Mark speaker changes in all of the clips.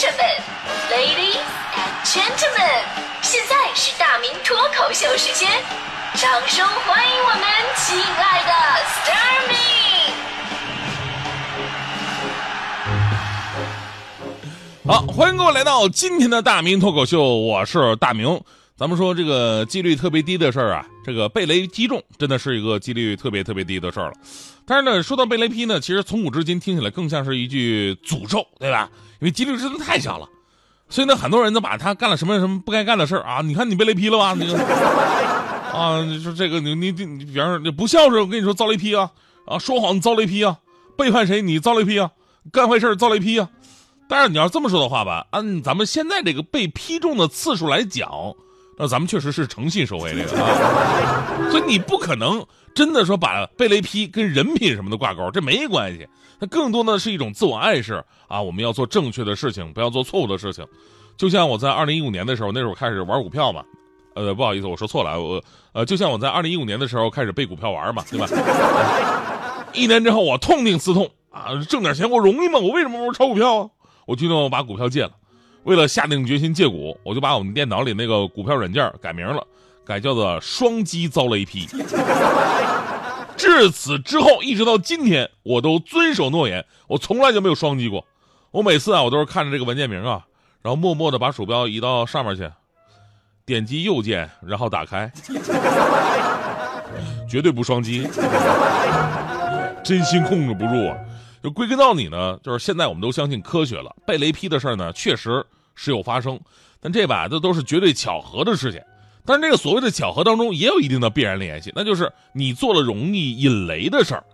Speaker 1: 士们，Ladies and Gentlemen，现在是大明脱口秀时间，掌声欢迎我们亲爱的 s t a r m
Speaker 2: y 好，欢迎各位来到今天的大明脱口秀，我是大明。咱们说这个几率特别低的事儿啊，这个被雷击中真的是一个几率特别特别低的事儿了。但是呢，说到被雷劈呢，其实从古至今听起来更像是一句诅咒，对吧？因为几率真的太小了，所以呢，很多人都把他干了什么什么不该干的事儿啊，你看你被雷劈了吧？你啊，你说这个你你你，比方说你不孝顺，我跟你说遭雷劈啊啊，说谎遭雷劈啊，背叛谁你遭雷劈啊，干坏事遭雷劈啊。但是你要这么说的话吧，按咱们现在这个被劈中的次数来讲。那咱们确实是诚信收回这个啊，所以你不可能真的说把被雷劈跟人品什么的挂钩，这没关系。它更多的是一种自我暗示啊，我们要做正确的事情，不要做错误的事情。就像我在二零一五年的时候，那时候开始玩股票嘛，呃，不好意思，我说错了，我呃，就像我在二零一五年的时候开始背股票玩嘛，对吧？一年之后我痛定思痛啊，挣点钱我容易吗？我为什么不炒股票啊？我决定我把股票戒了。为了下定决心戒股，我就把我们电脑里那个股票软件改名了，改叫做“双击遭雷劈”。至此之后，一直到今天，我都遵守诺言，我从来就没有双击过。我每次啊，我都是看着这个文件名啊，然后默默的把鼠标移到上面去，点击右键，然后打开，绝对不双击，真心控制不住啊。就归根到底呢，就是现在我们都相信科学了，被雷劈的事儿呢，确实时有发生，但这把这都是绝对巧合的事情。但是这个所谓的巧合当中，也有一定的必然联系，那就是你做了容易引雷的事儿。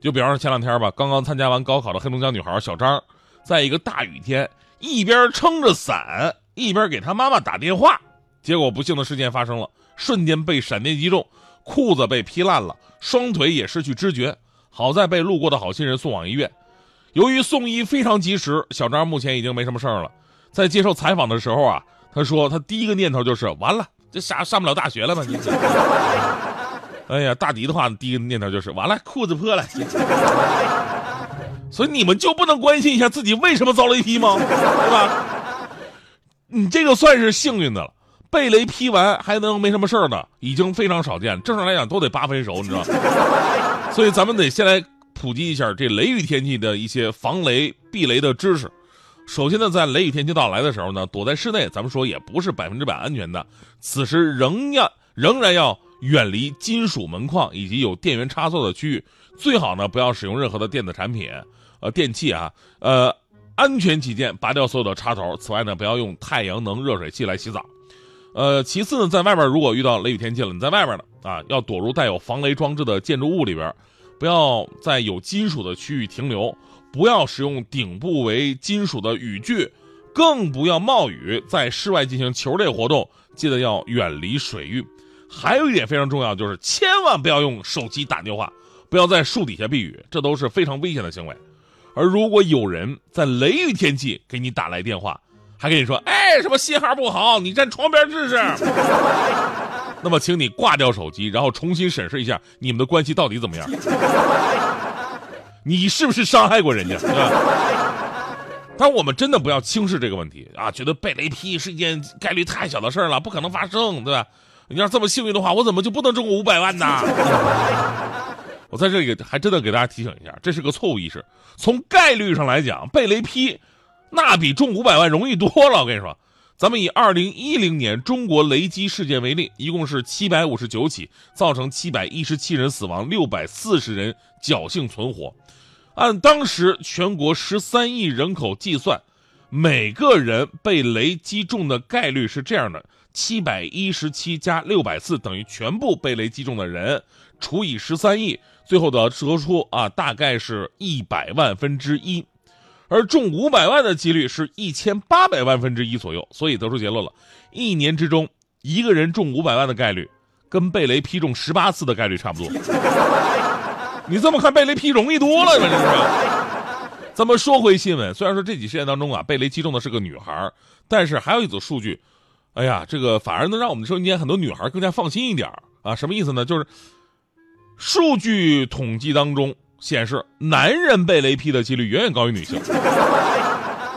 Speaker 2: 就比方说前两天吧，刚刚参加完高考的黑龙江女孩小张，在一个大雨天，一边撑着伞，一边给她妈妈打电话，结果不幸的事件发生了，瞬间被闪电击中，裤子被劈烂了，双腿也失去知觉。好在被路过的好心人送往医院，由于送医非常及时，小张目前已经没什么事儿了。在接受采访的时候啊，他说他第一个念头就是完了，这啥上不了大学了吧？你，哎呀，大迪的话第一个念头就是完了，裤子破了。所以你们就不能关心一下自己为什么遭雷劈吗？对吧？你这个算是幸运的了，被雷劈完还能没什么事儿的，已经非常少见。正常来讲都得八分熟，你知道。所以咱们得先来普及一下这雷雨天气的一些防雷避雷的知识。首先呢，在雷雨天气到来的时候呢，躲在室内，咱们说也不是百分之百安全的。此时仍要仍然要远离金属门框以及有电源插座的区域，最好呢不要使用任何的电子产品，呃，电器啊，呃，安全起见，拔掉所有的插头。此外呢，不要用太阳能热水器来洗澡。呃，其次呢，在外边如果遇到雷雨天气了，你在外边呢啊，要躲入带有防雷装置的建筑物里边，不要在有金属的区域停留，不要使用顶部为金属的雨具，更不要冒雨在室外进行球类活动，记得要远离水域。还有一点非常重要，就是千万不要用手机打电话，不要在树底下避雨，这都是非常危险的行为。而如果有人在雷雨天气给你打来电话，还跟你说，哎，什么信号不好？你站床边试试。那么，请你挂掉手机，然后重新审视一下你们的关系到底怎么样。你是不是伤害过人家？但我们真的不要轻视这个问题啊！觉得被雷劈是一件概率太小的事了，不可能发生，对吧？你要这么幸运的话，我怎么就不能中过五百万呢？我在这里还真的给大家提醒一下，这是个错误意识。从概率上来讲，被雷劈。那比中五百万容易多了，我跟你说，咱们以二零一零年中国雷击事件为例，一共是七百五十九起，造成七百一十七人死亡，六百四十人侥幸存活。按当时全国十三亿人口计算，每个人被雷击中的概率是这样的：七百一十七加六百四等于全部被雷击中的人除以十三亿，最后的得出啊，大概是一百万分之一。而中五百万的几率是一千八百万分之一左右，所以得出结论了：一年之中，一个人中五百万的概率，跟被雷劈中十八次的概率差不多。你这么看，被雷劈容易多了吧？这是。咱们说回新闻，虽然说这几事件当中啊，被雷击中的是个女孩，但是还有一组数据，哎呀，这个反而能让我们收音间很多女孩更加放心一点啊。什么意思呢？就是数据统计当中。显示男人被雷劈的几率远远高于女性，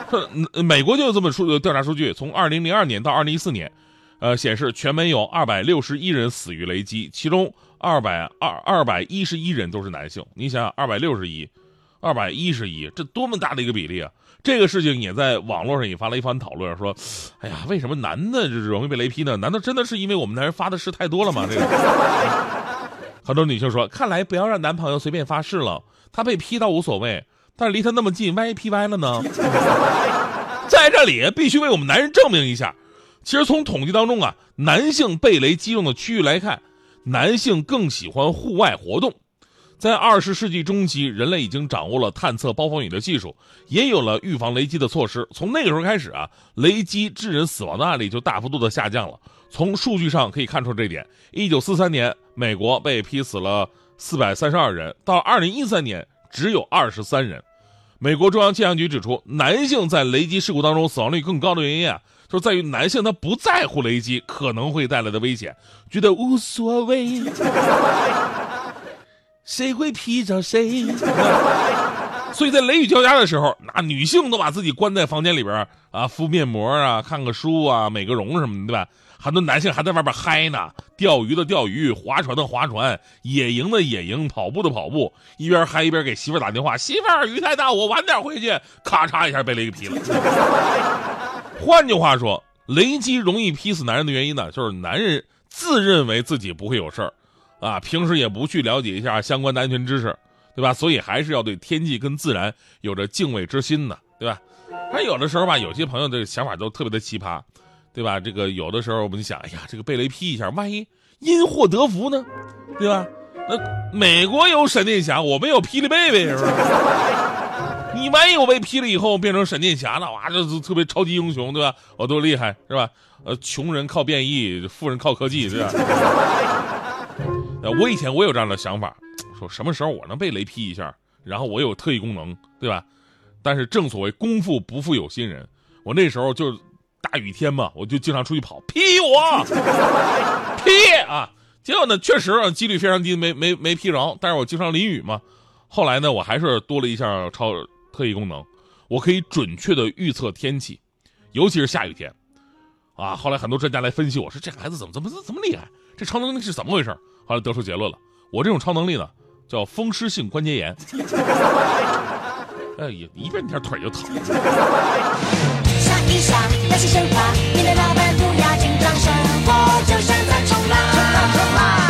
Speaker 2: 说嗯美国就有这么数调查数据，从二零零二年到二零一四年，呃，显示全美有二百六十一人死于雷击，其中二百二二百一十一人都是男性。你想想，二百六十一，二百一十一，这多么大的一个比例啊！这个事情也在网络上引发了一番讨论，说，哎呀，为什么男的就是容易被雷劈呢？难道真的是因为我们男人发的誓太多了吗？这个，很多女性说，看来不要让男朋友随便发誓了，他被劈倒无所谓，但是离他那么近，万一劈歪了呢？在这里必须为我们男人证明一下，其实从统计当中啊，男性被雷击中的区域来看，男性更喜欢户外活动。在二十世纪中期，人类已经掌握了探测暴风雨的技术，也有了预防雷击的措施。从那个时候开始啊，雷击致人死亡的案例就大幅度的下降了。从数据上可以看出这一点。一九四三年，美国被劈死了四百三十二人，到二零一三年只有二十三人。美国中央气象局指出，男性在雷击事故当中死亡率更高的原因啊，就在于男性他不在乎雷击可能会带来的危险，觉得无所谓。谁会劈着谁？所以在雷雨交加的时候，那女性都把自己关在房间里边啊，敷面膜啊，看个书啊，美个容什么的，对吧？很多男性还在外边嗨呢，钓鱼的钓鱼，划船的划船，野营的野营，跑步的跑步，一边嗨一边给媳妇打电话：“媳妇儿，雨太大，我晚点回去。”咔嚓一下被雷给劈了。换句话说，雷击容易劈死男人的原因呢，就是男人自认为自己不会有事儿。啊，平时也不去了解一下相关的安全知识，对吧？所以还是要对天气跟自然有着敬畏之心的，对吧？还有的时候吧，有些朋友的想法都特别的奇葩，对吧？这个有的时候我们就想，哎呀，这个被雷劈一下，万一因祸得福呢，对吧？那美国有闪电侠，我们有霹雳贝贝，是不是？你万一我被劈了以后变成闪电侠了，哇，这是特别超级英雄，对吧？我多厉害，是吧？呃，穷人靠变异，富人靠科技，对吧？我以前我有这样的想法，说什么时候我能被雷劈一下，然后我有特异功能，对吧？但是正所谓功夫不负有心人，我那时候就是大雨天嘛，我就经常出去跑，劈我，劈啊！结果呢，确实几率非常低，没没没劈着。但是我经常淋雨嘛，后来呢，我还是多了一项超特异功能，我可以准确的预测天气，尤其是下雨天，啊！后来很多专家来分析我说这孩子怎么怎么怎么厉害，这超能力是怎么回事？后来得出结论了，我这种超能力呢，叫风湿性关节炎。哎，一一变天腿就疼。想一想那些神话，面对老板不要紧张，生活就像在冲浪。冲浪冲浪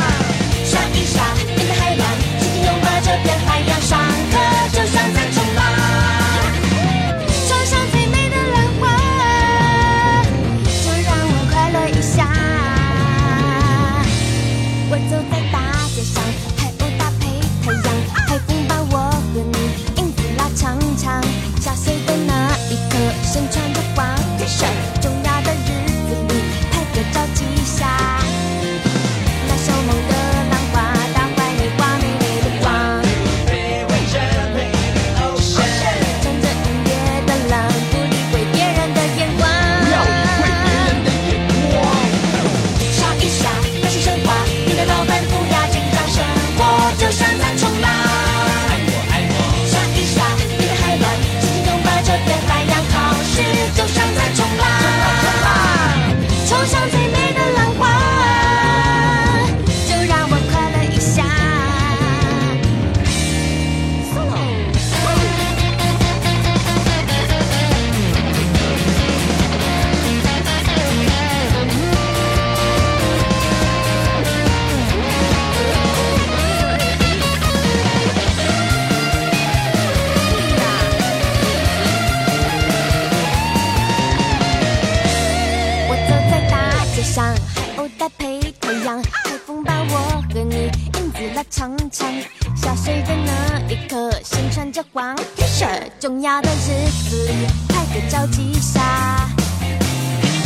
Speaker 2: 拉长长，下水的那一刻，身穿着黄 T 恤，重要的日子拍个照几下。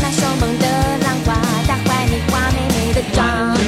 Speaker 3: 那凶猛的浪花打坏你画美美的妆。